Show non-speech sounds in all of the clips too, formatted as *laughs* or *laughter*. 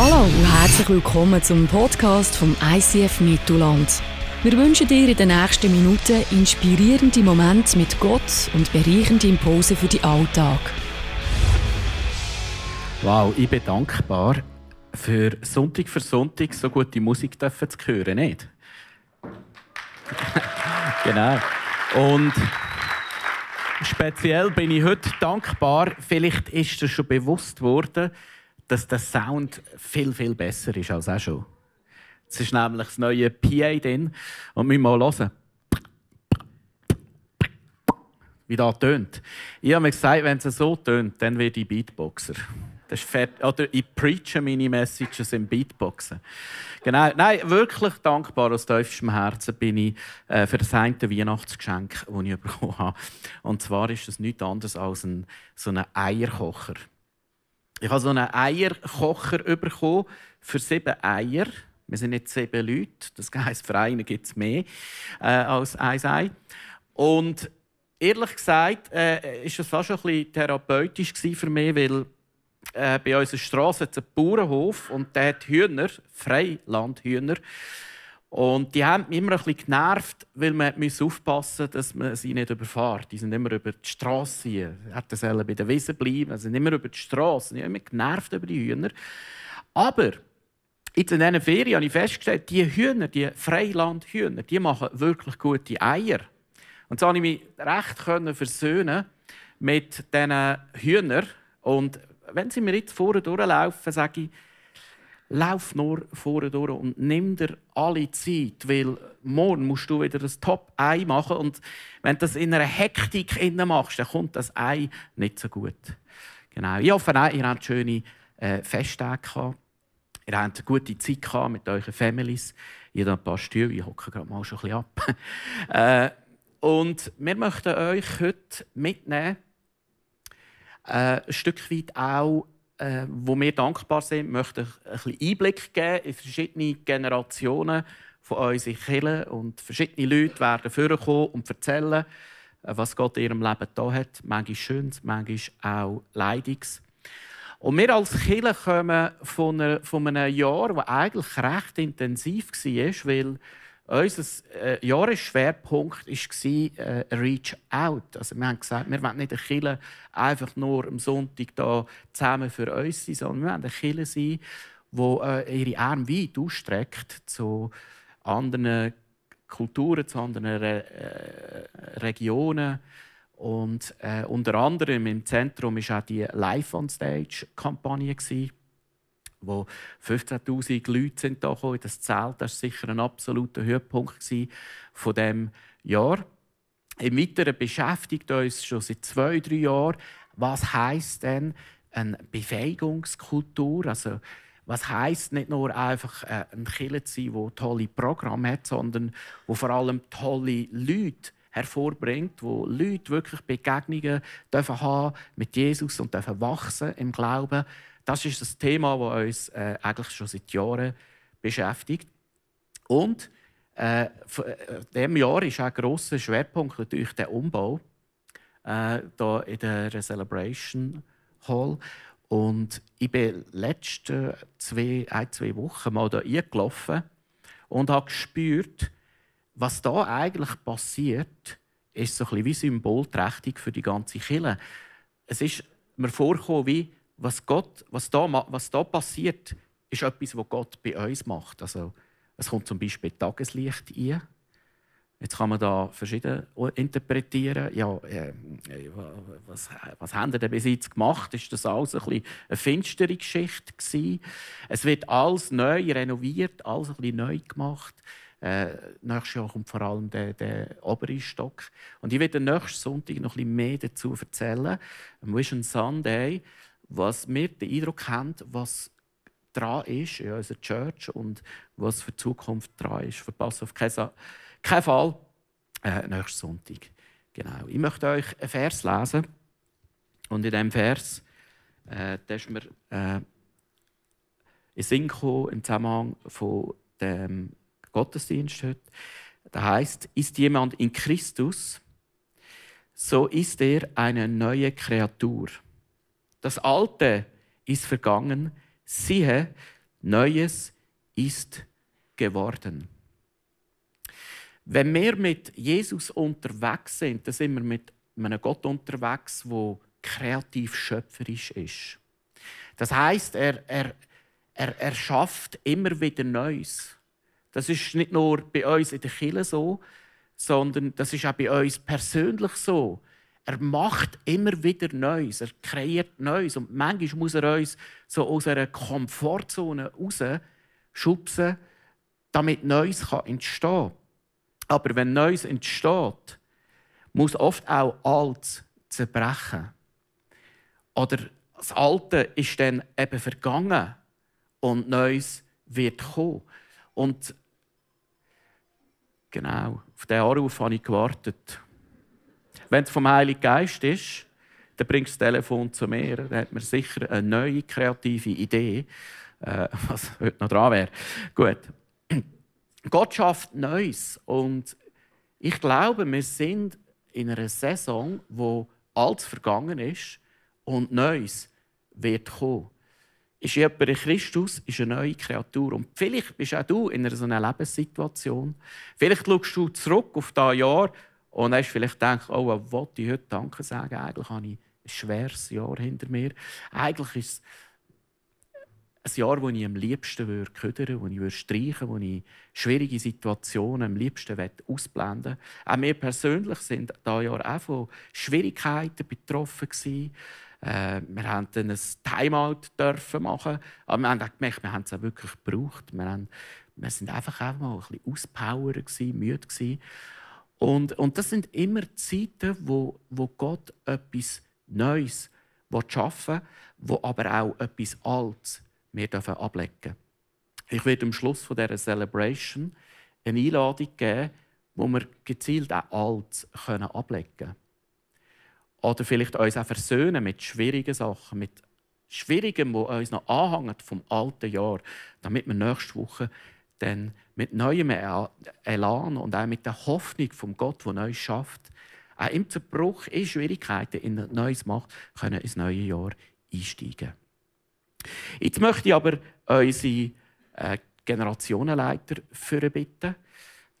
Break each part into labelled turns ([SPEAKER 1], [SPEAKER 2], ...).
[SPEAKER 1] Hallo und herzlich willkommen zum Podcast vom ICF Mittelland. Wir wünschen dir in den nächsten Minuten inspirierende Momente mit Gott und bereichende Impulse für den Alltag.
[SPEAKER 2] Wow, ich bin dankbar für Sonntag für Sonntag so gute Musik zu hören, nicht? *laughs* genau. Und speziell bin ich heute dankbar, vielleicht ist dir schon bewusst worden, dass der Sound viel, viel besser ist als auch schon. Es ist nämlich das neue PA drin. Und wir mal hören. Wie das tönt. Ich habe mir gesagt, wenn es so tönt, dann werde ich Beatboxer. Das ist. Oder ich preache meine Messages im Beatboxen. Genau. Nein, wirklich dankbar aus tiefstem Herzen bin ich äh, für das eine Weihnachtsgeschenk, das ich bekommen habe. Und zwar ist es nichts anderes als ein, so ein Eierkocher. Ich habe so einen Eierkocher bekommen für sieben Eier. Wir sind nicht sieben Leute. Das heisst, für einen gibt es mehr äh, als ein Ei. Und ehrlich gesagt äh, ist es fast ein bisschen therapeutisch für mich, weil äh, bei unserer Straße es einen Bauernhof und der hat Hühner, Freilandhühner. Und die haben mich immer ein bisschen genervt, weil man aufpassen musste, dass man sie nicht überfährt. Die sind immer über die Straße. Sie hätten bei der Wiese bleiben. Sie sind immer über die Straße. Ich mich genervt über die Hühner. Aber in diesen Ferien habe ich festgestellt, die Hühner, die Freilandhühner, die machen wirklich gute Eier. Und so konnte ich mich recht versöhnen mit diesen Hühnern. Und wenn sie mir jetzt vorne durchlaufen, sage ich, lauf nur vorne durch und nimm dir alle Zeit, weil morgen musst du wieder das Top-Ei machen und wenn du das in einer Hektik machst, dann kommt das Ei nicht so gut. Genau. Ich hoffe auch, ihr habt schöne äh, Festtage gehabt. Ihr habt eine gute Zeit mit euren Families. Ich habe ein paar Stühle, ich hocke gerade mal schon ein bisschen ab. *laughs* äh, und wir möchten euch heute mitnehmen, äh, ein Stück weit auch äh, wo wir dankbar sind, möchte ich ein bisschen Einblick geben in verschiedene Generationen von unseren Kirchen und verschiedene Leute werden vorkommen und erzählen, äh, was Gott in ihrem Leben da hat. Manchmal Schönes, manchmal auch Leidiges. Und wir als Kirche kommen von, einer, von einem Jahr, das eigentlich recht intensiv war, weil unser äh, Jahresschwerpunkt war äh, Reach Out. Also wir haben gesagt, wir wollen nicht eine Kirche einfach nur am Sonntag da zusammen für uns sein, sondern wir wollen eine Kirche sein, die äh, ihre Arme weit ausstreckt zu anderen Kulturen, zu anderen Re äh, Regionen. Und äh, unter anderem im Zentrum war auch die Live on Stage Kampagne wo 15.000 Leute sind da gekommen. Das Zelt das war sicher ein absoluter Höhepunkt von dem Jahr. Im Weiteren beschäftigt uns schon seit zwei, drei Jahren, was heißt denn eine Befähigungskultur? Also was heißt nicht nur einfach äh, ein Killer zu sein, der tolle Programme hat, sondern wo vor allem tolle Leute hervorbringt, wo Leute wirklich Begegnungen dürfen haben mit Jesus und dürfen wachsen im Glauben das ist das Thema, das uns äh, eigentlich schon seit Jahren beschäftigt. Und äh, in äh, diesem Jahr ist auch ein grosser Schwerpunkt natürlich der Umbau äh, hier in der Celebration Hall. Und ich bin letzte zwei, ein, zwei Wochen mal hier eingelaufen und habe gespürt, was da eigentlich passiert, ist so ein bisschen wie symbolträchtig für die ganze Kirche. Es ist mir vorgekommen, wie was, Gott, was, da, was da passiert, ist etwas, was Gott bei uns macht. Also, es kommt zum Beispiel Tageslicht ein. Jetzt kann man da verschieden interpretieren. Ja, äh, was, was haben wir denn bis jetzt gemacht? Ist das alles ein bisschen eine finstere Geschichte gewesen? Es wird alles neu renoviert, alles ein bisschen neu gemacht. Äh, nächstes Jahr kommt vor allem der, der obere Stock. Und ich werde nächsten Sonntag noch ein bisschen mehr dazu erzählen. Am Vision Sunday was wir den Eindruck haben, was dran ist in unserer Church und was für die Zukunft dran ist. Verpasst auf keinen, keinen Fall äh, nächsten Sonntag. Genau. Ich möchte euch einen Vers lesen. Und in diesem Vers äh, ist mir äh, in Sinn gekommen, im Zusammenhang von dem Gottesdienst heute. Da heißt, ist jemand in Christus, so ist er eine neue Kreatur. Das Alte ist vergangen. Siehe, Neues ist geworden. Wenn wir mit Jesus unterwegs sind, dann sind wir mit einem Gott unterwegs, der kreativ schöpferisch ist. Das heißt, er, er, er, er schafft immer wieder Neues. Das ist nicht nur bei uns in der Kirche so, sondern das ist auch bei uns persönlich so. Er macht immer wieder Neues, er kreiert Neues und manchmal muss er uns so aus einer Komfortzone raus schubsen, damit Neues entstehen kann. Aber wenn Neues entsteht, muss oft auch Altes zerbrechen. Oder das Alte ist dann eben vergangen und Neues wird kommen. Und genau, auf diesen Anruf habe ich gewartet. Wenn es vom Heiligen Geist ist, dann bringst du das Telefon zu mir. Dann hat man sicher eine neue kreative Idee, äh, *laughs* was heute noch dran wäre. Gut. Gott schafft Neues. Und ich glaube, wir sind in einer Saison, wo alles vergangen ist und Neues wird kommen. Ist jemand in Christus, ist eine neue Kreatur. Und vielleicht bist auch du in einer so einer Lebenssituation. Vielleicht schaust du zurück auf das Jahr und hast vielleicht gedacht, oh, was wollte ich heute Danke sagen? Eigentlich habe ich ein schweres Jahr hinter mir. Eigentlich ist es ein Jahr, wo ich am liebsten würde ködern, wo ich würde streichen, wo ich schwierige Situationen am liebsten ausblenden würde. Auch wir persönlich sind da Jahr auch von Schwierigkeiten betroffen gewesen. Äh, wir durften ein Timeout dürfen machen, aber wir haben auch gemerkt, wir haben es auch wirklich gebraucht. Wir, haben, wir sind einfach auch mal ein bisschen auspowern, müde gewesen. Und, und das sind immer Zeiten, wo, wo Gott etwas Neues schaffen will, wo aber auch etwas Altes wir dürfen. Ich werde am Schluss von dieser Celebration eine Einladung geben, wo wir gezielt auch Altes ablegen können. Oder vielleicht uns auch versöhnen mit schwierigen Sachen, mit Schwierigem, wo uns noch anhängt vom alten Jahr, damit wir nächste Woche dann mit neuem Elan und auch mit der Hoffnung vom Gott, der Neues schafft, auch im Zerbruch, in Schwierigkeiten, in Neues macht, können ins neue Jahr einsteigen. Jetzt möchte ich aber unsere äh, Generationenleiter für bitten.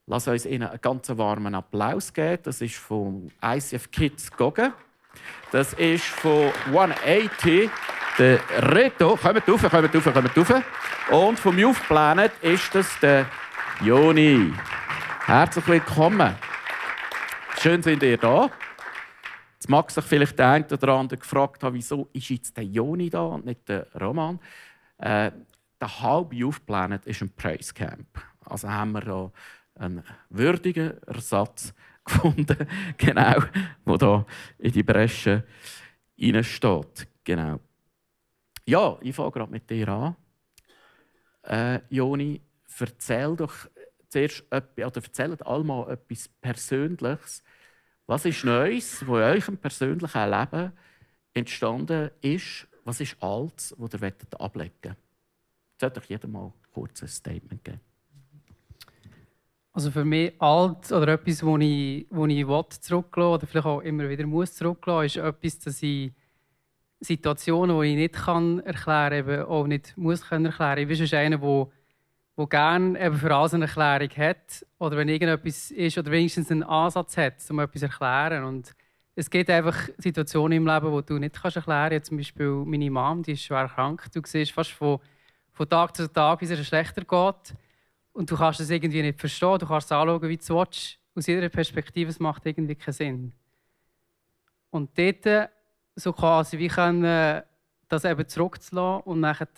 [SPEAKER 2] Lass uns ihnen einen ganz warmen Applaus geben. Das ist vom ICF Kids Gogen. Das ist von 180 der Reto. Kommt rauf, kommt rauf, kommt rauf. Und vom Youth Planet ist das der Joni. Herzlich willkommen. Schön sind ihr da. Jetzt mag sich vielleicht der eine oder andere gefragt haben, wieso ist jetzt der Joni da und nicht der Roman? Äh, der halbe Youth Planet ist ein Praise Camp. Also haben wir hier einen würdigen Ersatz *laughs* gefunden, genau, wo da in die Bresche steht. Genau. Ja, ich fange gerade mit dir an. Äh, Joni, erzähl doch zuerst etwas, oder erzählt allmal etwas Persönliches. Was ist Neues, wo in eurem persönlichen Leben entstanden ist? Was ist Altes, das ihr ablegen wollt? Sollt doch jeder mal kurz ein Statement geben.
[SPEAKER 3] Also für mich alt oder etwas, wo ich, wo ich will, oder vielleicht auch immer wieder muss zurücklassen, ist etwas, dass ich Situationen, die ich nicht kann erklären eben auch nicht muss können erklären. Ich bin schon einer, der, gerne für alles eine Erklärung hat oder wenn irgendetwas ist oder wenigstens einen Ansatz hat, um etwas zu erklären. Und es gibt einfach Situationen im Leben, die du nicht kannst erklären kannst. Zum Beispiel meine Mom, die ist schwer krank. Du siehst fast von, von Tag zu Tag, wie es ihr schlechter geht und du kannst es irgendwie nicht verstehen. Du kannst es anschauen, wie du willst. Aus jeder Perspektive, es macht irgendwie keinen Sinn. Und dort so quasi wie können, das eben zurückzulassen und nachher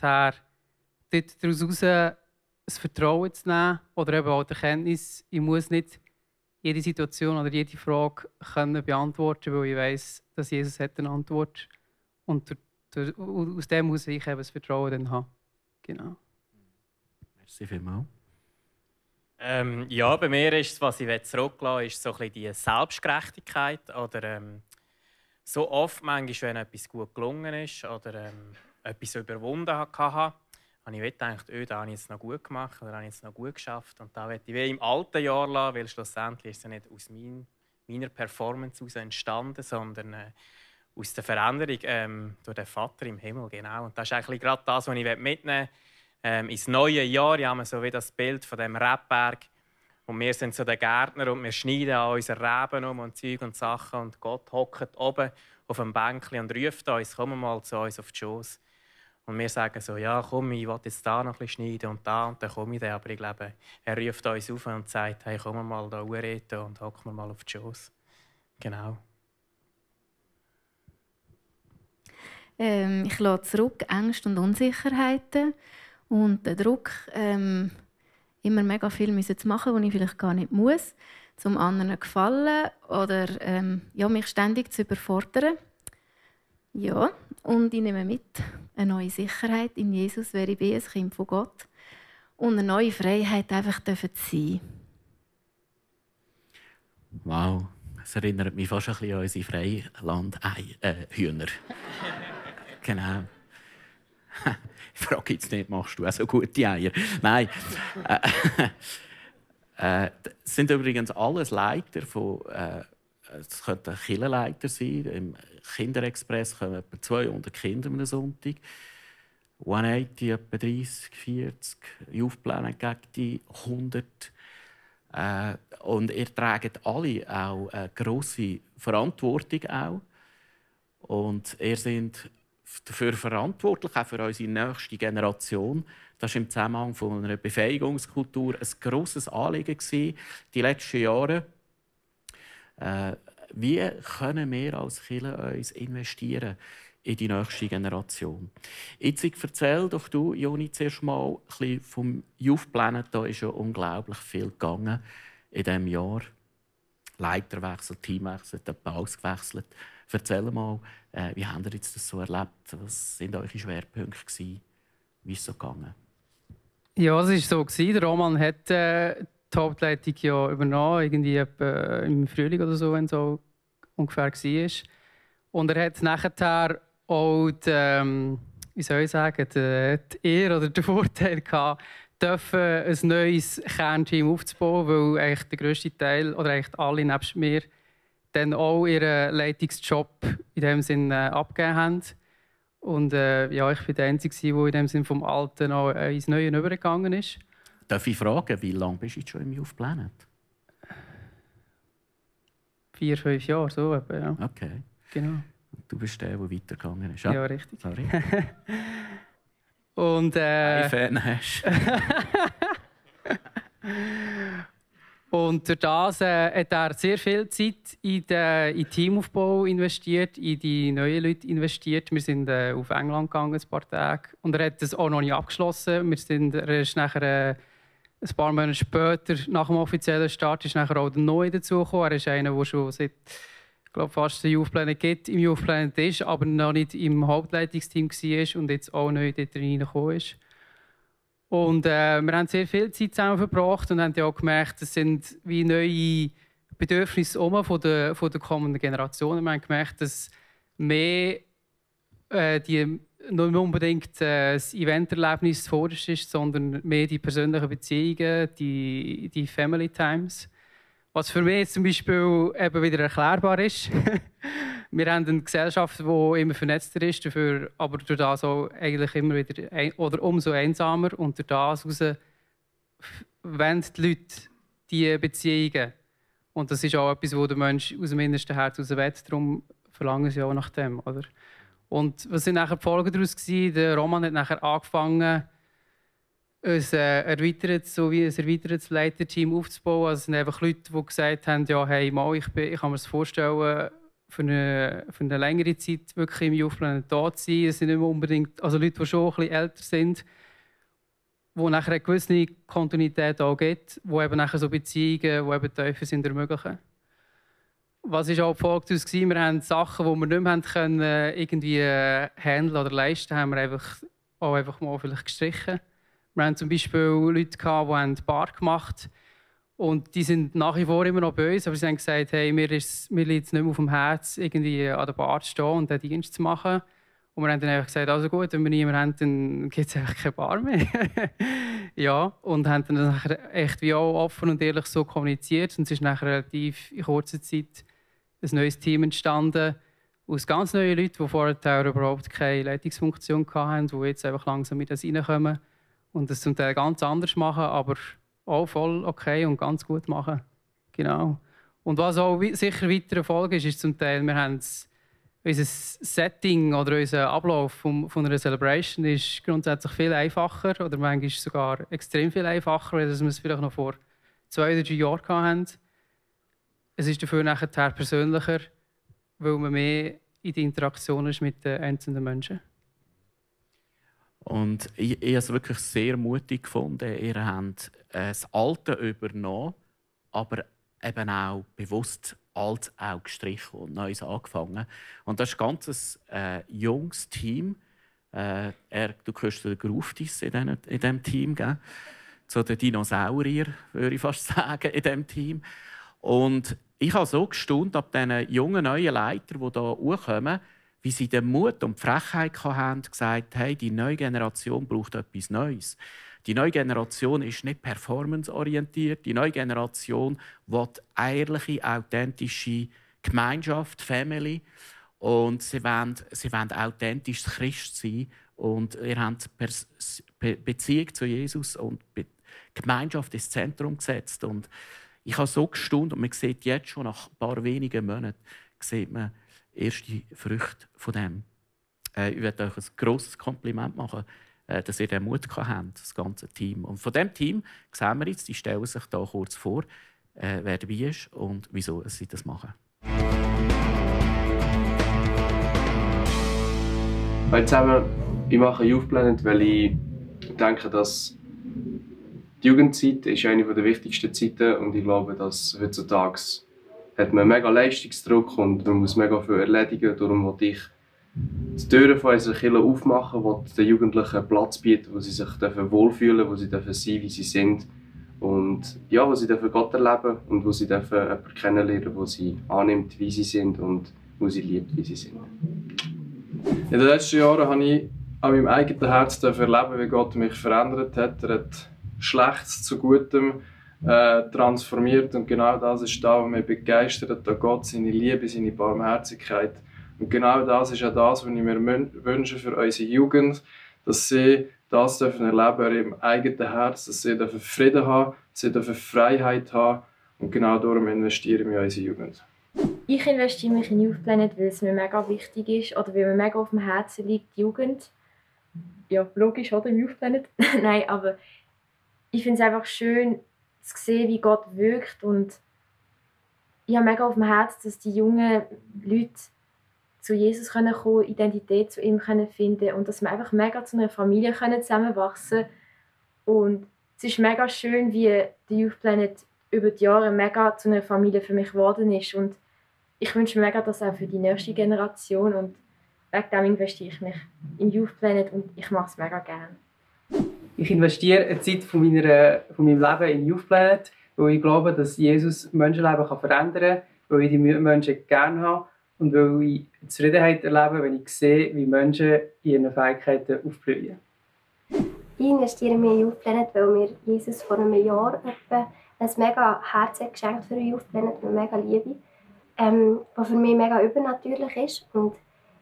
[SPEAKER 3] dort daraus das Vertrauen zu nehmen oder eben auch die Erkenntnis, ich muss nicht jede Situation oder jede Frage können beantworten, weil ich weiß, dass Jesus hat eine Antwort und aus dem muss ich eben das Vertrauen dann haben. Genau.
[SPEAKER 2] Merci vielmals.
[SPEAKER 4] Ähm, ja, bei mir ist es, was ich zurücklassen ist so ein die Selbstgerechtigkeit. Oder ähm, so oft, manchmal, wenn etwas gut gelungen ist oder ähm, etwas überwunden hatte, habe ich gedacht, oh, da habe ich jetzt noch gut gemacht oder habe ich jetzt noch gut geschafft. Und da werde ich wie im alten Jahr lassen, weil schlussendlich ist es nicht aus mein, meiner Performance heraus entstanden, sondern äh, aus der Veränderung ähm, durch den Vater im Himmel. Genau. Und das ist eigentlich gerade das, was ich mitnehmen möchte ähm, ins neue Jahr. Wir haben so wie das Bild von dem Rebberg. Und wir sind so der Gärtner und wir schneiden an unseren Reben um und Zeug und Sachen. Und Gott hockt oben auf dem Bänkchen und ruft uns, komm mal zu uns auf die Schoß. Und wir sagen so, ja komm, ich will jetzt da noch ein bisschen schneiden und da und dann komme ich dann. Aber ich glaube, er ruft uns auf und sagt, hey, komm mal da reden und hock mal auf die Schoß. Genau.
[SPEAKER 5] Ähm, ich lasse zurück Ängste und Unsicherheiten und den Druck, ähm, immer mega viel zu machen, was ich vielleicht gar nicht muss, zum anderen gefallen oder ähm, ja, mich ständig zu überfordern. Ja, und ich nehme mit eine neue Sicherheit in Jesus, wer ich bin, ein Kind von Gott. Und eine neue Freiheit einfach zu sein.
[SPEAKER 2] Wow, das erinnert mich fast ein bisschen an unsere Freiland-Hühner. *laughs* genau. *laughs* Ich frage jetzt nicht, machst du auch so gute Eier? Nein. äh, *laughs* äh, sind übrigens alles Leiter von. Äh, es könnte ein sein. Im Kinderexpress kommen etwa 200 Kinder am Sonntag. 180 etwa 30, 40. Youth Planet gegen die 100. Äh, und ihr tragt alle auch eine grosse Verantwortung. Auch. Und ihr seid dafür verantwortlich, auch für unsere nächste Generation. Das war im Zusammenhang von einer Befähigungskultur ein grosses Anliegen die letzten Jahre. Äh, wie können wir als Kirche uns investieren in die nächste Generation? Jetzt erzähl doch du, Joni, zuerst mal ein bisschen vom Youth Planet. Da ist ja unglaublich viel gegangen in diesem Jahr. Leiterwechsel, Teamwechsel, der Baus gewechselt. Erzähl mal, äh, wie habt ihr jetzt das so erlebt? Was waren eure Schwerpunkte? Gewesen? Wie ist es so gegangen?
[SPEAKER 3] Ja, es war so. Der Roman hat äh, die Hauptleitung ja übernommen, irgendwie etwa im Frühling oder so, wenn es so ungefähr war. Und er hat nachher auch, die, ähm, wie soll ich sagen, die, die Ehre oder den Vorteil gehabt, dürfen, ein neues Kernteam aufzubauen, weil eigentlich der grösste Teil, oder eigentlich alle nebst mir, dann auch ihren Leitungsjob in dem Sinn äh, abgegeben haben. Und äh, ja, ich war der Einzige, der in dem Sinn vom Alten auch äh, ins Neue übergegangen ist.
[SPEAKER 2] Darf ich fragen, wie lange bist du schon im Youth Planet?
[SPEAKER 3] Vier, fünf Jahre, so etwa, ja.
[SPEAKER 2] Okay.
[SPEAKER 3] Genau.
[SPEAKER 2] Du bist der, der weitergegangen ist.
[SPEAKER 3] Ja, ja richtig.
[SPEAKER 2] Sorry. *laughs*
[SPEAKER 3] Und äh,
[SPEAKER 2] Fan hast. *laughs*
[SPEAKER 3] Und durch das äh, hat er sehr viel Zeit in den, in Teamaufbau investiert, in die neuen Leute investiert. Wir sind äh, auf England gegangen, ein paar Tage. Und er hat das auch noch nicht abgeschlossen. Wir sind, er ist nachher, äh, ein paar Monate später, nach dem offiziellen Start, ist nachher auch der Neue dazugekommen. Er ist einer, der schon seit ich glaube, fast den Youth Planet gibt, im Youth Planet ist, aber noch nicht im Hauptleitungsteam war und jetzt auch neu dort reingekommen ist. Und äh, wir haben sehr viel Zeit zusammen verbracht und haben ja auch gemerkt, es sind wie neue Bedürfnisse um von der, von der kommenden Generation. Wir haben gemerkt, dass mehr äh, die nicht unbedingt äh, das Eventerlebnis zuvorderst ist, sondern mehr die persönlichen Beziehungen, die, die Family Times. Was für mich zum Beispiel eben wieder erklärbar ist. *laughs* wir haben eine Gesellschaft, die immer vernetzter ist, dafür, aber durch das auch eigentlich immer wieder ein, oder umso einsamer. Und durch das heraus wollen die Leute diese Beziehungen. Und das ist auch etwas, wo der Mensch aus dem innersten Herz heraus will. Darum verlangen sie auch nach dem. Oder? Und was sind nachher die Folgen daraus? Gewesen? Der Roman hat nachher angefangen, ein, äh, erweitert, so wie ein erweitertes Leiterteam aufzubauen. Also es sind einfach Leute, die gesagt haben, ja, hey, mal, ich, bin, ich kann mir das vorstellen, für eine, für eine längere Zeit wirklich im Youth Planet da zu sein. Es sind nicht unbedingt, also Leute, die schon ein bisschen älter sind, wo nachher eine gewisse Kontinuität auch gibt, wo eben nachher so Beziehungen, die eben tiefer sind, ermöglichen. Was ist auch Folge daraus Wir haben Sachen, die wir nicht mehr können, irgendwie äh, handeln oder leisten, haben wir einfach auch einfach mal vielleicht gestrichen. Wir haben zum Beispiel Leute gehabt, die einen Bar gemacht haben und die sind nach wie vor immer noch böse, aber sie haben gesagt, hey, mir, ist, mir liegt es nicht mehr auf dem Herz, irgendwie an der Bar zu stehen und den Dienst zu machen. Und wir haben dann einfach gesagt, also gut, wenn wir niemanden haben, dann gibt es einfach keine Bar mehr. *laughs* ja, und haben dann nachher echt wie auch offen und ehrlich so kommuniziert. Und es ist nachher relativ in kurzer Zeit ein neues Team entstanden, aus ganz neuen Leuten, die vorher überhaupt keine Leitungsfunktion hatten, die jetzt einfach langsam mit das reinkommen und das zum Teil ganz anders machen, aber auch voll okay und ganz gut machen. Genau. Und was auch sicher weiter Erfolg ist, ist zum Teil, wir haben unser Setting oder unser Ablauf von, von einer Celebration ist grundsätzlich viel einfacher oder manchmal sogar extrem viel einfacher, als wir es vielleicht noch vor zwei oder drei Jahren hatten. Es ist dafür nachher persönlicher, weil man mehr in die Interaktion ist mit den einzelnen Menschen.
[SPEAKER 2] Und ich, ich habe es wirklich sehr mutig gefunden. Ihr habt das Alte übernommen, aber eben auch bewusst alt auch gestrichen und Neues angefangen. Und das ist ein ganz äh, junges Team. Äh, er, du hörst den Gruftis in, diesem Team, gell? so der Dinosaurier, würde ich fast *laughs* sagen, in diesem Team. Und ich habe so gestaunt ab diesen jungen neuen Leitern, die hier hochkommen, wie sie den Mut und die Frechheit hatten, gesagt hey, die neue Generation braucht etwas Neues. Die neue Generation ist nicht performanceorientiert. Die neue Generation will ehrliche, authentische Gemeinschaft, Family. Und sie wollen, sie wollen authentisch Christ sein. Und ihr habt Beziehung zu Jesus und Gemeinschaft ins Zentrum gesetzt. Und ich habe so gestaunt und man sieht jetzt schon nach ein paar wenigen Monaten sieht man erste Früchte von dem. Äh, ich werde euch ein grosses Kompliment machen, äh, dass ihr den Mut habt, das ganze Team. Und von dem Team sehen wir jetzt, die stellen sich da kurz vor, äh, wer dabei ist und wieso sie das machen.
[SPEAKER 6] Hallo zusammen, ich mache Youth weil ich denke, dass die Jugendzeit ist eine der wichtigsten Zeiten und ich glaube, dass heutzutage hat man mega Leistungsdruck und man muss mega viel erledigen. Darum wollte ich die Türen von unserer Kirche aufmachen, wo den Jugendlichen Platz bieten, wo sie sich wohlfühlen wo sie sein dürfen wie sie sind. Und ja, wo sie dürfen Gott erleben und wo sie dürfen jemanden kennenlernen, wo sie annimmt, wie sie sind und wo sie liebt, wie sie sind. In den letzten Jahren habe ich an meinem eigenen Herz erleben, wie Gott mich verändert hat. Er hat Schlechtes zu Gutem äh, transformiert und genau das ist da, was mich begeistert, an Gott, seine Liebe, seine Barmherzigkeit. Und genau das ist auch das, was ich mir wünsche für unsere Jugend, dass sie das dürfen erleben im eigenen Herz, dass sie dürfen Frieden haben, dass sie dürfen Freiheit haben und genau darum investieren wir in unsere Jugend.
[SPEAKER 7] Ich investiere mich in Youth Planet, weil es mir mega wichtig ist oder weil mir mega auf dem Herzen liegt, die Jugend. Ja, logisch, oder? Youth Planet. *laughs* Nein, aber ich finde es einfach schön zu sehen, wie Gott wirkt. Und ich habe mega auf dem Herzen, dass die jungen Leute zu Jesus können kommen, Identität zu ihm können finden und dass wir einfach mega zu einer Familie können zusammenwachsen. Und es ist mega schön, wie der Youth Planet über die Jahre mega zu einer Familie für mich geworden ist. Und ich wünsche mir mega das auch für die nächste Generation und wegen dem investiere ich mich in Youth Planet und ich mache es mega gerne.
[SPEAKER 3] Ich investiere eine Zeit von, meiner, von meinem Leben in Youth Planet, weil ich glaube, dass Jesus Menschenleben kann verändern kann, weil ich die Menschen gerne habe und weil ich Zufriedenheit erlebe, wenn ich sehe, wie Menschen ihre Fähigkeiten aufblühen.
[SPEAKER 8] Ich investiere mir in Youth Planet, weil mir Jesus vor einem Jahr etwa ein mega Herz geschenkt für Youth Planet, eine mega Liebe, ähm, was für mich mega übernatürlich ist. Und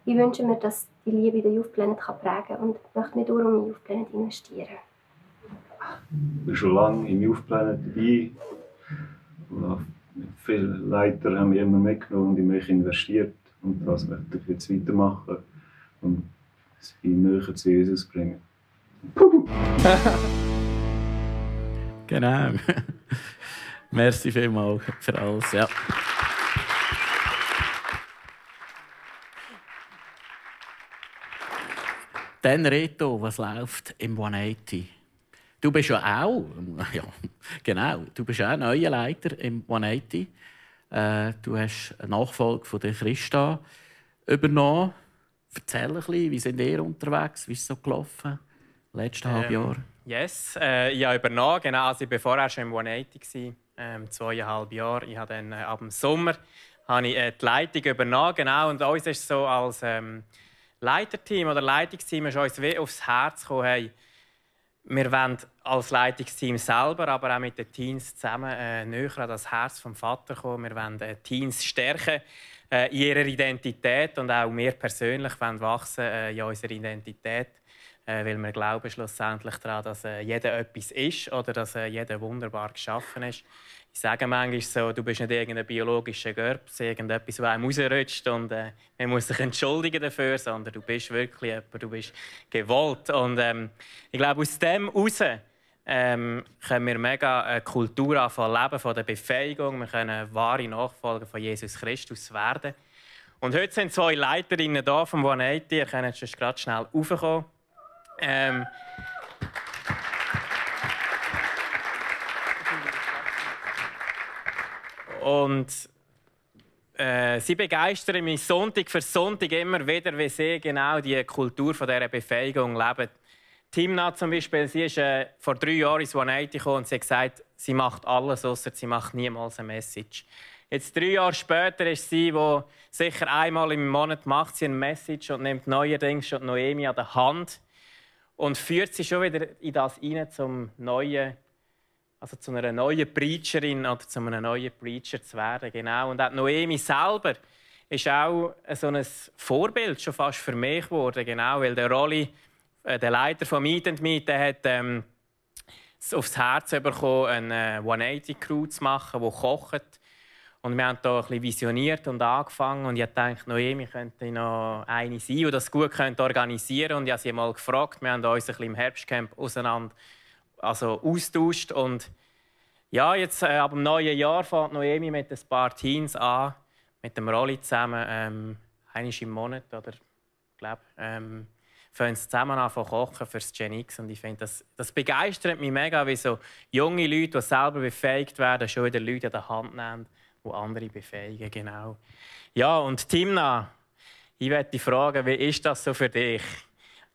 [SPEAKER 8] ich wünsche mir, dass die Liebe den Youth Planet prägen kann und möchte mich darum in Youth Planet investieren.
[SPEAKER 9] Bin schon lange im Youth Planet dabei. Viele Leiter haben mich immer mitgenommen und in mich investiert. Und das möchte ich jetzt weitermachen und sie näher zu Jesus bringen. *laughs*
[SPEAKER 2] genau. *laughs* Merci vielmals für alles. Ja. Dann Reto, was läuft im 180? Du bist ja auch, *laughs* ja, genau, du bist auch neuer Leiter im 180. Äh, du hast eine Nachfolge von der Christa übernommen. Erzähl ein bisschen, wie sind ihr unterwegs? Wie ist es so gelaufen? Letztes ähm, Jahr?
[SPEAKER 4] Yes, äh, ich habe übernommen. Genau, also ich war vorher schon im 180, ähm, zweieinhalb Jahre. Ich habe dann äh, ab dem Sommer habe ich, äh, die Leitung übernommen. Genau, und uns ist so als ähm, Leiterteam oder Leitungsteam ist uns wie aufs Herz gekommen, hey, wir wollen als Leitungsteam selber, aber auch mit den Teams zusammen äh, näher an das Herz vom Vater kommen. Wir wollen äh, Teams stärken äh, in ihrer Identität und auch wir persönlich wollen wachsen äh, in unserer Identität äh, weil wir glauben schlussendlich daran, dass äh, jeder etwas ist oder dass äh, jeder wunderbar geschaffen ist. Ich sage manchmal so, du bist nicht irgendein biologischer Görbs, irgendetwas, das einem rausrutscht und äh, man muss sich entschuldigen dafür, sondern du bist wirklich jemand, du bist gewollt. Und ähm, ich glaube, aus dem heraus ähm, können wir mega eine Kultur anfangen leben von der Befähigung. Wir können wahre Nachfolger von Jesus Christus werden. Und heute sind zwei Leiterinnen da vom One 180. Ihr könnt jetzt gerade schnell raufkommen. Ähm, und äh, sie begeistern mich Sonntag für Sonntag immer wieder, wie sie genau die Kultur von dieser Befähigung leben. Timna zum Beispiel, sie ist äh, vor drei Jahren ins 180 gekommen und sie hat gesagt, sie macht alles, außer sie macht niemals eine Message. Jetzt drei Jahre später ist sie, wo sicher einmal im Monat macht sie eine Message und nimmt neuerdings schon Noemi an der Hand und führt sie schon wieder in das hinein, zum neuen, also zu einer neuen Preacherin oder zu einem neuen Preacher zu werden. Genau. Und auch Noemi selber ist auch so ein Vorbild schon fast für mich geworden, genau, weil der Rolli, äh, der Leiter von Meet and Meet, der hat ähm, aufs Herz bekommen, eine 180-Crew äh, zu machen, die kocht und wir haben hier ein bisschen visioniert und angefangen. Und ich dachte, Noemi könnte noch eine sein, die das gut organisieren könnte. Und ich habe sie mal gefragt. Wir haben uns ein bisschen im Herbstcamp auseinander also austauscht. Und ja, jetzt äh, ab dem neuen Jahr fängt Noemi mit ein paar Teens an, mit dem Rolli zusammen, ähm, einmal im Monat oder glaube ähm, fangen zusammen an zu kochen für das Gen X. Und ich finde, das, das begeistert mich mega, wie so junge Leute, die selber befähigt werden, schon wieder Leute an der Hand nehmen wo andere befähigen. Genau. Ja, und Timna, ich werde dich fragen, wie ist das so für dich,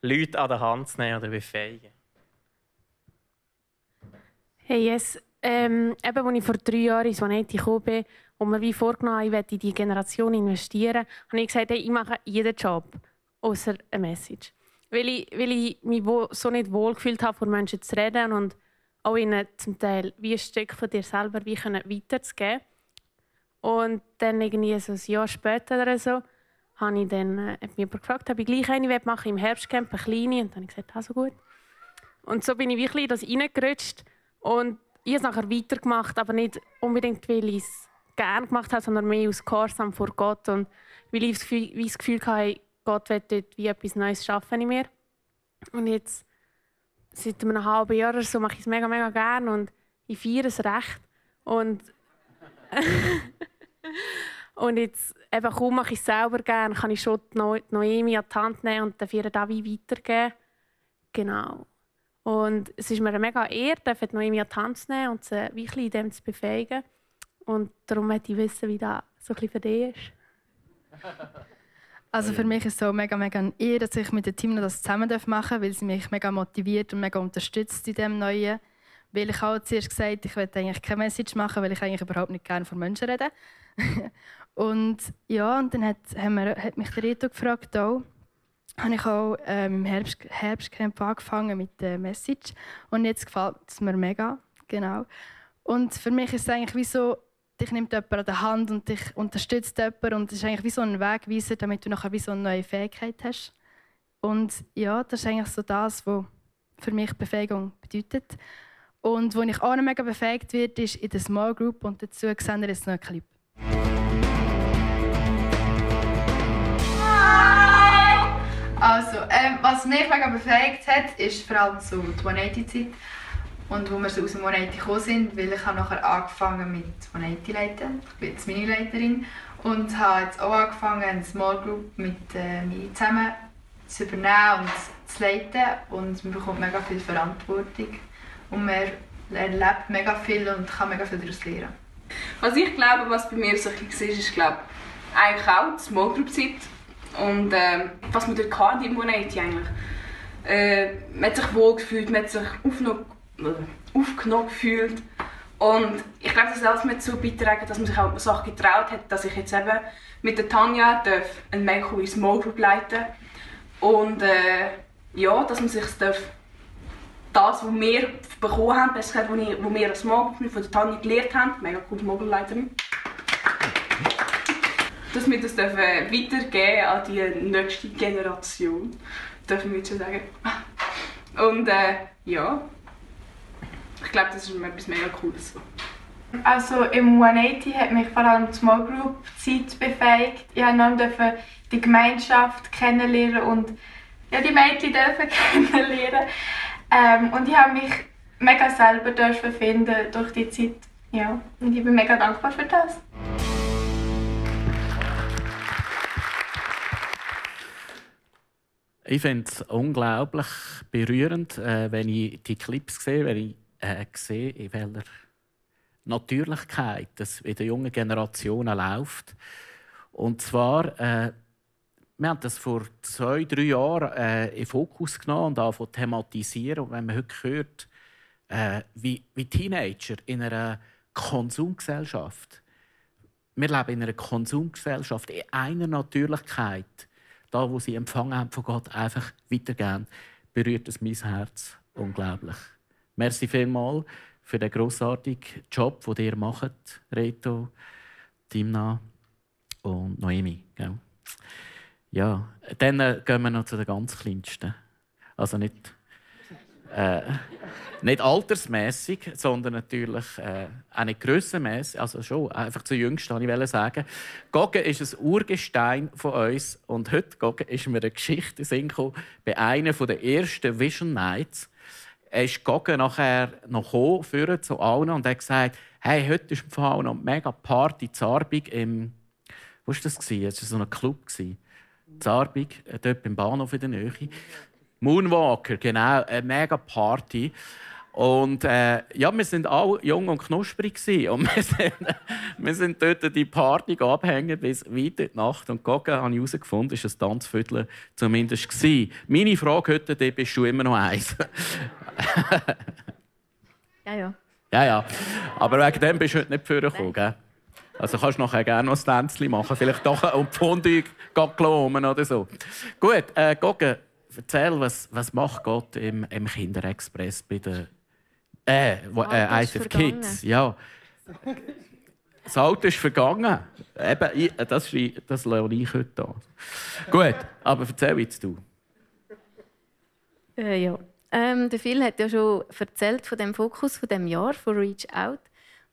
[SPEAKER 4] Leute an der Hand zu nehmen oder befähigen?
[SPEAKER 10] Hey, yes. Ähm, eben, als ich vor drei Jahren in Swanetti gekommen bin und mir wie vorgenommen habe, ich werde in diese Generation investieren, habe ich gesagt, hey, ich mache jeden Job, außer eine Message. Weil ich, weil ich mich so nicht wohlgefühlt habe, vor Menschen zu reden und auch ihnen zum Teil wie ein Stück von dir selber wie weiterzugeben. Und dann irgendwie so ein Jahr später oder so, habe ich dann äh, mich gefragt, ob ich gleich eine machen im Herbstcamp, eine kleine. Und dann habe ich gesagt, also gut. Und so bin ich wirklich das reingerutscht. Und ich habe es nachher weitergemacht, aber nicht unbedingt, weil ich es gerne gemacht habe, sondern mehr aus Gehorsam vor Gott. Und weil ich das Gefühl, hatte, Gott will dort wie etwas Neues schaffen in mir. Und jetzt, seit einem halben Jahr oder so, mache ich es mega, mega gerne und ich feiere es recht. Und *laughs* und jetzt, eben, kaum mache ich es selber gerne, kann ich schon die Noemi an die Hand nehmen und dafür da wie weitergeben. Genau. Und es ist mir eine mega Ehre, Noemi an die Hand zu nehmen und sie wirklich in dem zu befähigen. Und darum möchte ich wissen, wie das so ein für dich ist.
[SPEAKER 11] Also für mich ist es so mega, mega eine Ehre, dass ich mit dem Team das zusammen machen darf, weil sie mich mega motiviert und mega unterstützt in dem Neuen. Weil ich auch zuerst gesagt ich wollte eigentlich keine Message machen, weil ich eigentlich überhaupt nicht gerne von Menschen rede. *laughs* und ja, und dann hat, hat mich der Reto gefragt, auch, habe ich auch ähm, im Herbst, Herbstcamp angefangen mit der Message. Und jetzt gefällt es mir mega. Genau. Und für mich ist es eigentlich wie so, dich nimmt jemand an der Hand und dich unterstützt jemand. Und es ist eigentlich wie so ein Wegweiser, damit du nachher wie so eine neue Fähigkeit hast. Und ja, das ist eigentlich so das, was für mich Befähigung bedeutet. Und wo ich auch noch mega befähigt werde, ist in der Small Group. Und dazu sehen wir jetzt noch einen Clip.
[SPEAKER 12] Also, ähm, was mich mega befähigt hat, ist vor allem so die 180-Zeit. Und wo wir so aus dem 180 gekommen sind, weil ich habe nachher angefangen mit 180 leiten. Ich bin jetzt meine Leiterin. Und habe jetzt auch angefangen, eine Small Group mit äh, mir zusammen zu übernehmen und zu leiten. Und man bekommt mega viel Verantwortung und man erlebt mega viel und kann mega viel daraus lernen.
[SPEAKER 13] Was ich glaube, was bei mir so ein bisschen war, ist glaube eigentlich auch die Small Group Zeit und äh, was man dort hatte in Monate eigentlich. Äh, man hat sich wohl gefühlt, man hat sich aufgenommen, äh, aufgenommen gefühlt. Und ich glaube, das alles mit dazu beitragen, dass man sich auch Sachen getraut hat, dass ich jetzt eben mit der Tanja darf ein mega coole Small Group leiten und äh, ja, dass man sich das das, was wir bekommen haben, besser gesagt, was, wir als Mobbing von der Tanja gelernt haben, mega gute Mobbingleiterin, dass wir das weitergeben an die nächste Generation, dürfen wir jetzt sagen. Und äh, ja, ich glaube, das ist etwas mega Cooles.
[SPEAKER 12] Also im 180 hat mich vor allem die Small Group Zeit befähigt. Ich durfte die Gemeinschaft kennenlernen und ja, die Mädchen dürfen *laughs* kennenlernen. Ähm, und ich habe mich mega selber finden durch die Zeit. Ja, und ich bin mega dankbar für das.
[SPEAKER 2] Ich finde es unglaublich berührend, äh, wenn ich die Clips sehe, wenn ich äh, sehe, in welcher Natürlichkeit das in den jungen Generationen läuft. Und zwar, äh, wir haben das vor zwei, drei Jahren äh, in Fokus genommen und angefangen thematisieren. Und wenn man heute hört, äh, wie, wie Teenager in einer Konsumgesellschaft, wir leben in einer Konsumgesellschaft, in einer Natürlichkeit, da, wo sie empfangen haben von Gott, einfach weitergehen, berührt es mein Herz unglaublich. Merci vielmals für den grossartigen Job, den ihr macht, Reto, Timna und Noemi. Ja, dann äh, gehen wir noch zu den ganz Kleinsten. Also nicht äh, nicht altersmäßig, sondern natürlich äh, auch nicht grössenmässig, also schon einfach zu jüngst, ich sagen. Goggen ist ein Urgestein von uns und heute Goggen ist mir eine Geschichte gekommen, bei einer der ersten Vision Nights. Ist Goggen nachher noch gekommen, zu allen und hat gesagt, hey, heute ist im noch mega Party Zarbig im, wo war das? Es war so ein Club. Zarbig, äh, dort beim Bahnhof in der Nähe. Moonwalker, genau, eine mega Party. Und äh, ja, wir sind alle jung und knusprig und *laughs* wir sind, wir sind dort die Party abhängen bis weit in die Nacht. Und gucken, habe ich herausgefunden, ist ein Tanzviertel zumindest gewesen. Meine Frage heute, die bist du immer noch eins. *laughs*
[SPEAKER 5] ja, ja.
[SPEAKER 2] Ja, ja. Aber wegen dem bist du heute nicht vorgekommen, gell? Also kannst du nachher gerne noch ein Tänzchen machen. Vielleicht doch um die Fondue oder so. Gut, äh, Gogge, erzähl, was, was macht Gott im, im Kinderexpress bei den äh, wo, äh, ICF Kids? Ja. Das Auto ist vergangen. Eben, ich, das, das lerne ich heute an. Gut, aber erzähl jetzt du.
[SPEAKER 5] Äh, ja. Ähm, der Phil hat ja schon erzählt von dem Fokus von dem Jahr von Reach Out.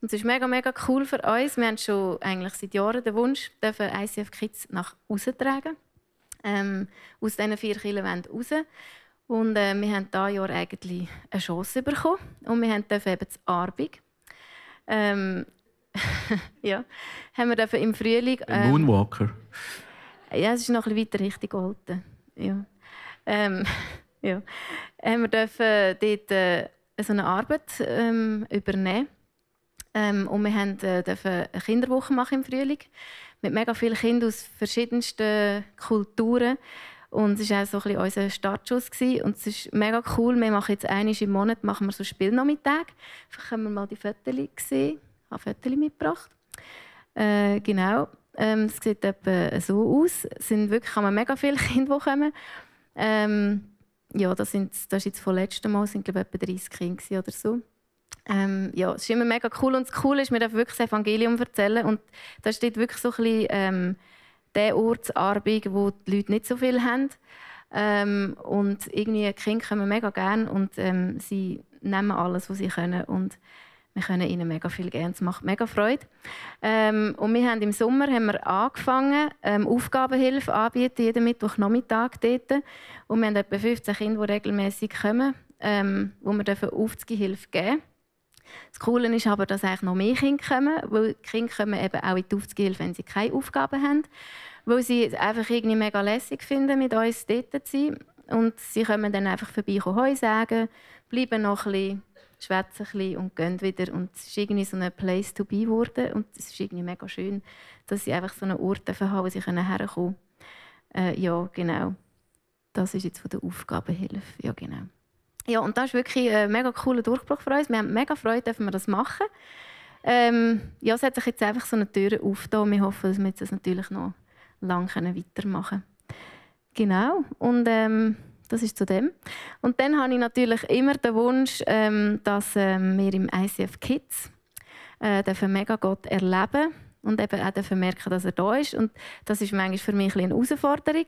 [SPEAKER 5] Und es ist mega, mega cool für uns. Wir haben schon eigentlich seit Jahren den Wunsch, dürfen ICF Kids nach außen tragen ähm, aus diesen vier Kirchen raus. Und äh, wir haben dieses Jahr eigentlich eine Chance bekommen. Und wir dürfen eben zu Arbig. Ähm, *laughs* ja, haben wir dürfen im Frühling...
[SPEAKER 2] Ähm, Moonwalker.
[SPEAKER 5] Ja, es ist noch ein bisschen weiter Richtung Olten. Ja. Ähm, *laughs* ja. Haben wir dürfen dort äh, so eine Arbeit ähm, übernehmen. Ähm, und wir haben, äh, eine Kinderwoche machen im Frühling mit mega vielen Kindern aus verschiedensten Kulturen. Und es war auch so ein bisschen unser Startschuss. Gewesen. Und es ist mega cool. Wir machen jetzt einmal im Monat machen wir so Spielnachmittag. Vielleicht können wir mal die Fotos sehen. Ich habe Fotos mitgebracht. Äh, genau. Ähm, es sieht etwa so aus. Es sind wirklich haben mega viele *laughs* Kinder, die kommen. Ähm, ja, das, sind, das ist jetzt vom letzten Mal sind, glaube ich, etwa 30 Kinder oder so. Ähm, ja, es ist immer mega cool und das Coole ist, wir dürfen wirklich das Evangelium erzählen und da steht wirklich so ein bisschen ähm, der Ortsarbeit, wo die Leute nicht so viel haben. Ähm, und irgendwie Kinder kommen mega gerne und ähm, sie nehmen alles, was sie können und wir können ihnen mega viel geben. Es macht mega Freude. Ähm, und wir haben im Sommer haben wir angefangen, ähm, Aufgabenhilfe anbieten, jeden Mittwochnachmittag dort. Und wir haben etwa 15 Kinder, die regelmäßig kommen, ähm, wo wir Aufzugehilfe geben dürfen. Das Coole ist aber, dass eigentlich noch mehr Kinder kommen, weil Kinder kommen eben auch in die Aufzugehilfe, wenn sie keine Aufgaben haben, weil sie es einfach irgendwie mega lässig finden, mit uns dort zu sein. Und sie kommen dann einfach vorbei, Heu sagen, bleiben noch ein bisschen, schwätzen ein bisschen und gehen wieder. Und es ist irgendwie so ein Place to be geworden. Und es ist irgendwie mega schön, dass sie einfach so einen Ort haben, wo sie herkommen können. Äh, ja, genau. Das ist jetzt von der Aufgabenhilfe. Ja, genau. Ja, und das ist wirklich ein mega cooler Durchbruch für uns. Wir haben mega Freude, dass wir das machen. Ähm, ja, es hat sich jetzt einfach so eine Tür aufgetan. Wir hoffen, dass wir das natürlich noch lange weitermachen können. Genau. Und ähm, das ist zu dem. Und dann habe ich natürlich immer den Wunsch, ähm, dass ähm, wir im ICF Kids äh, dürfen mega Gott erleben und eben auch dürfen merken, dass er da ist. Und das ist manchmal für mich ein eine Herausforderung.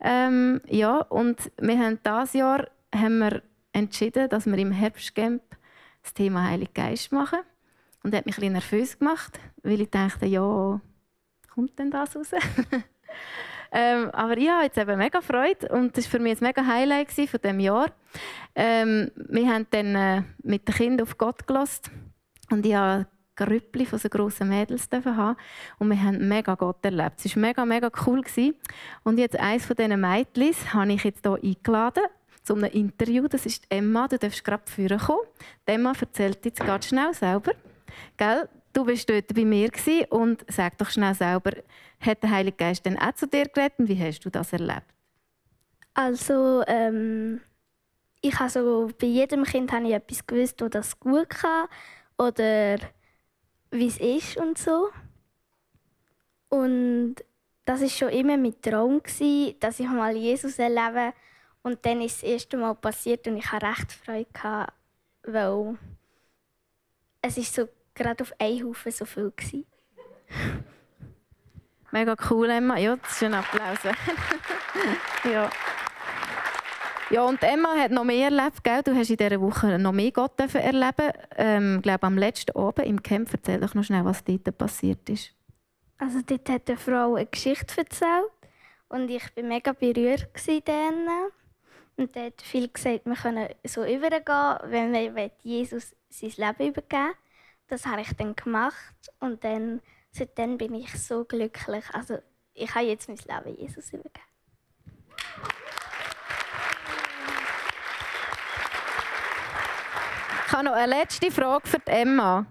[SPEAKER 5] Ähm, ja, und wir haben dieses Jahr haben wir entschieden, dass wir im Herbstcamp das Thema Heilig Geist machen. Und das hat mich ein nervös gemacht, weil ich dachte, ja, kommt denn das raus? *laughs* ähm, aber ich habe jetzt eben mega Freude und das war für mich ein mega Highlight von diesem Jahr. Ähm, wir haben dann äh, mit den Kindern auf Gott gelassen und ich habe Grüppli von so grossen Mädels haben und wir haben mega Gott erlebt. Es war mega, mega cool. Und jetzt eines von diesen Mädchen habe ich jetzt hier eingeladen zu einem Interview. Das ist Emma, du darfst gerade führen kommen. Emma erzählt jetzt ganz schnell selber. Gell? Du bist dort bei mir und sag doch schnell selber, hat der Heilige Geist denn auch zu dir geredet und wie hast du das erlebt?
[SPEAKER 14] Also, ähm, ich habe so, bei jedem Kind habe ich etwas gewusst, wo das gut kann oder wie es ist und so. Und das ist schon immer mein Traum dass ich mal Jesus erlebe. Und dann ist das erste Mal passiert und ich hatte recht Freude gehabt, weil es ist so gerade auf einen Haufen so viel war.
[SPEAKER 5] Mega cool, Emma. Ja, das ist ein Applaus. *laughs* ja. Ja, und Emma hat noch mehr erlebt, gell? Du hast in dieser Woche noch mehr Gott erleben. Ähm, ich glaube, am letzten Abend im Camp erzähl doch noch schnell, was dort passiert ist.
[SPEAKER 14] Also dort hat eine Frau eine Geschichte erzählt und ich war mega berührt dann. Und er hat viel gesagt, wir können so übergehen, wenn wir Jesus sein Leben übergeben Das habe ich dann gemacht und dann, seitdem bin ich so glücklich. Also ich habe jetzt mein Leben Jesus übergeben.
[SPEAKER 5] Ich habe noch eine letzte Frage für Emma.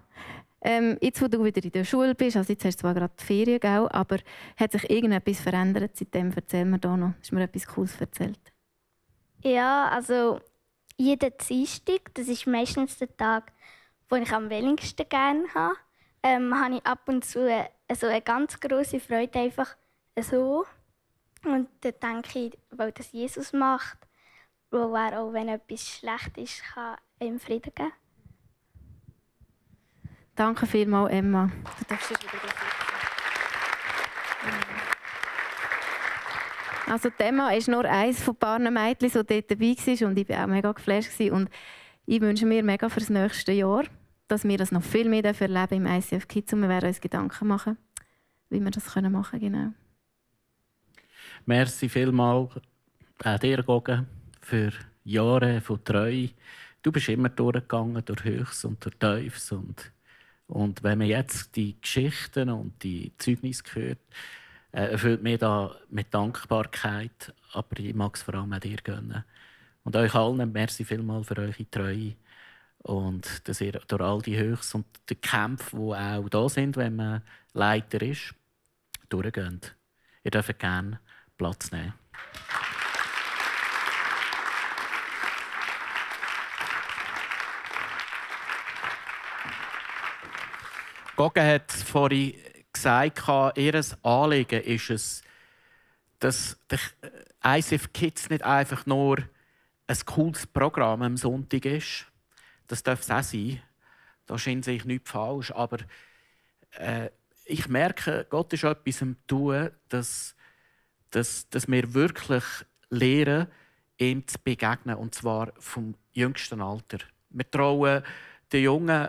[SPEAKER 5] Ähm, jetzt, wo du wieder in der Schule bist, also jetzt hast du zwar gerade die Ferien, gell, aber hat sich irgendetwas verändert seitdem? Erzähl mir da noch. Hast du mir etwas Cooles erzählt?
[SPEAKER 14] Ja, also jeden Dienstag, das ist meistens der Tag, wo ich am wenigsten gerne habe, ähm, habe ich ab und zu eine, also eine ganz große Freude einfach so. Und dann denke ich, weil das Jesus macht, wo er auch, wenn etwas schlecht ist, kann ihm Frieden geben.
[SPEAKER 5] Danke vielmals, Emma. Du darfst wieder Also Emma ist nur eines von ein paar Mädchen, die dort dabei war und ich war auch mega geflasht. Und ich wünsche mir mega für das nächste Jahr, dass wir das noch viel mehr erleben im ICF Kids und wir werden uns Gedanken machen, wie wir das machen können. Genau.
[SPEAKER 2] Merci vielmals auch dir, Gogen, für Jahre von Treue du bist immer durchgegangen durch Höchst und durch Tiefs und und wenn man jetzt die Geschichten und die Zeugnisse hört, äh, erfüllt mich da mit Dankbarkeit, aber ich mag es vor allem auch dir gönnen. Und euch allen, merci vielmals für eure Treue und dass ihr durch all die Höchst und die Kämpfe, die auch da sind, wenn man Leiter ist, durchgeht. Ihr dürft gerne Platz nehmen. Gogge hat vorhin gesagt, ihr Anliegen ist es, dass ICF Kids nicht einfach nur ein cooles Programm am Sonntag ist. Das darf es auch sein. Da scheint sich nichts falsch. Aber äh, ich merke, Gott ist etwas am Tun, dass, dass, dass wir wirklich lernen, ihm zu begegnen. Und zwar vom jüngsten Alter. Wir trauen den Jungen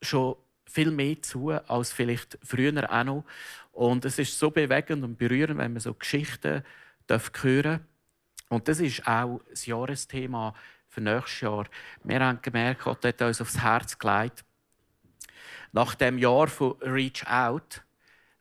[SPEAKER 2] schon viel mehr zu als vielleicht früher auch noch. Und es ist so bewegend und berührend, wenn man so Geschichten hören Und das ist auch das Jahresthema für nächstes Jahr. Wir haben gemerkt, Gott hat uns aufs Herz gelegt. Nach dem Jahr von Reach Out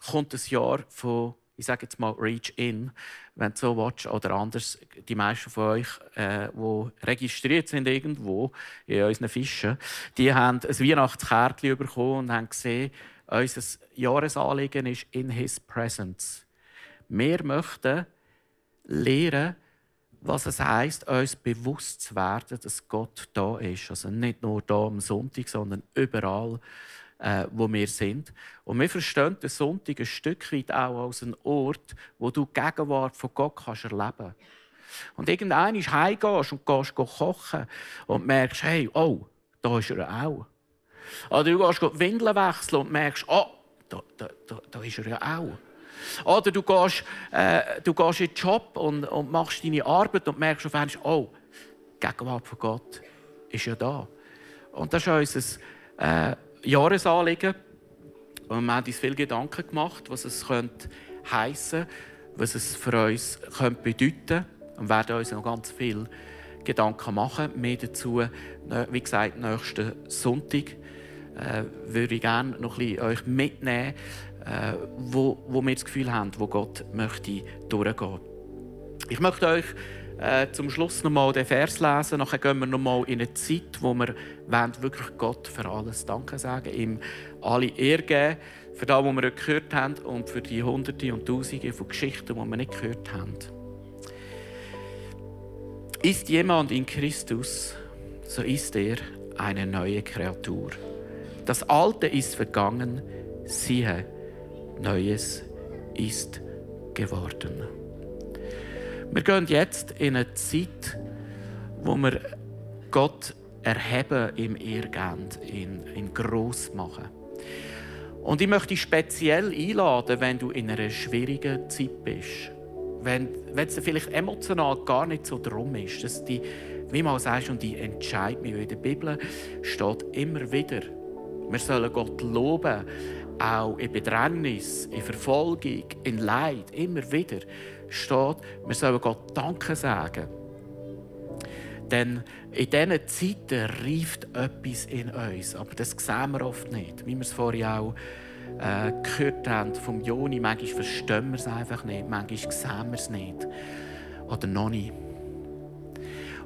[SPEAKER 2] kommt das Jahr von ich sage jetzt mal Reach In, wenn du so willst, oder anders, die meisten von euch, äh, die registriert sind irgendwo in unseren Fischen, die haben ein Weihnachtskärtchen bekommen und haben gesehen, unser Jahresanliegen ist in His Presence. Wir möchten lernen, was es heisst, uns bewusst zu werden, dass Gott da ist. Also nicht nur da am Sonntag, sondern überall äh, wo wir sind. Und wir verstehen den Sonntag ein Stück weit auch als einen Ort, wo du die Gegenwart von Gott kannst erleben kannst. Und irgendwann heimgehst und gehst kochen und merkst, hey, oh, da ist er auch. Oder du gehst die Windeln wechseln und merkst, oh, da, da, da, da ist er ja auch. Oder du gehst, äh, du gehst in den Job und, und machst deine Arbeit und merkst auf einmal, oh, die Gegenwart von Gott ist ja da. Und das ist unser äh, Jahresanliegen. Und wir haben uns viele Gedanken gemacht, was es heissen könnte, was es für uns könnte bedeuten könnte. Und werden uns noch ganz viel Gedanken machen. Mehr dazu, wie gesagt, nächsten Sonntag äh, würde ich gerne noch ein bisschen euch mitnehmen, äh, wo, wo wir das Gefühl haben, wo Gott möchte durchgehen. Ich möchte euch äh, zum Schluss noch mal den Vers lesen. Nachher gehen wir noch mal in eine Zeit, wo wir wirklich Gott für alles Danke sagen, ihm alle Ehre geben für das, was wir gehört haben und für die Hunderte und Tausende von Geschichten, die wir nicht gehört haben. Ist jemand in Christus, so ist er eine neue Kreatur. Das Alte ist vergangen, siehe, Neues ist geworden. Wir gehen jetzt in eine Zeit, wo wir Gott erheben im Ehrgeben, ihn, ihn gross machen. Und ich möchte dich speziell einladen, wenn du in einer schwierigen Zeit bist. Wenn, wenn es vielleicht emotional gar nicht so drum ist, dass die, wie man sagst, und die entscheidet mich. In der Bibel steht immer wieder, wir sollen Gott loben, auch in Bedrängnis, in Verfolgung, in Leid, immer wieder steht, wir sollen Gott Danke sagen. Denn in diesen Zeiten reift etwas in uns. Aber das sehen wir oft nicht. Wie wir es vorhin auch äh, gehört haben vom Joni. Manchmal verstehen wir es einfach nicht. Manchmal sehen wir es nicht. Oder noch nicht.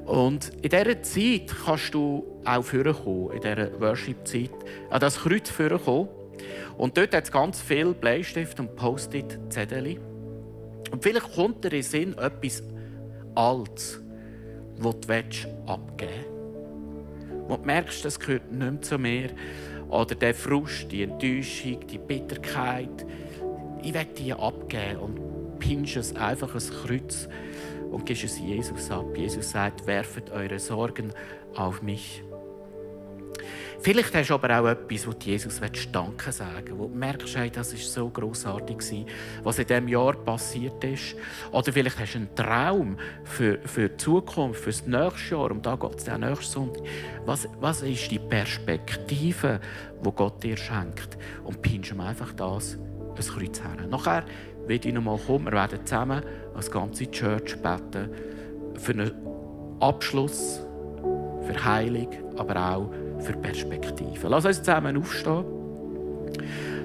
[SPEAKER 2] Und in dieser Zeit kannst du auch vorkommen, in dieser Worship-Zeit, an das Kreuz vorkommen. Und dort hat es ganz viel Bleistift und Post-it-Zettel. Und vielleicht kommt dir in Sinn etwas Altes, das du abgeben willst. Wo du merkst, das gehört nicht mehr zu mir. Oder der Frust, die Enttäuschung, die Bitterkeit. Ich will die abgeben und pinsch es einfach ans Kreuz und gibst es Jesus ab. Jesus sagt, werft eure Sorgen auf mich. Vielleicht hast du aber auch etwas, wo Jesus Danke sagen wo du merkst, hey, das war so grossartig, was in diesem Jahr passiert ist. Oder vielleicht hast du einen Traum für, für die Zukunft, für das nächste Jahr, um da geht es dann nächsten Sonntag. Was, was ist die Perspektive, die Gott dir schenkt? Und pinst ihm einfach das ein Kreuz her. Nachher werde ich nochmal kommen, wir werden zusammen als ganze Church beten für einen Abschluss, für Heilung, aber auch für Perspektiven. Lass uns zusammen aufstehen.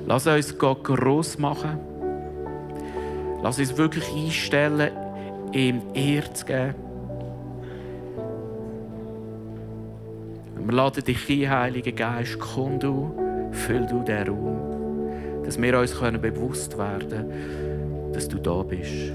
[SPEAKER 2] Lass uns Gott gross machen. Lass uns wirklich einstellen, ihm Ehre zu geben. Wir laden dich ein, Heiliger Geist, komm du, füll du den Raum, dass wir uns bewusst werden können, dass du da bist.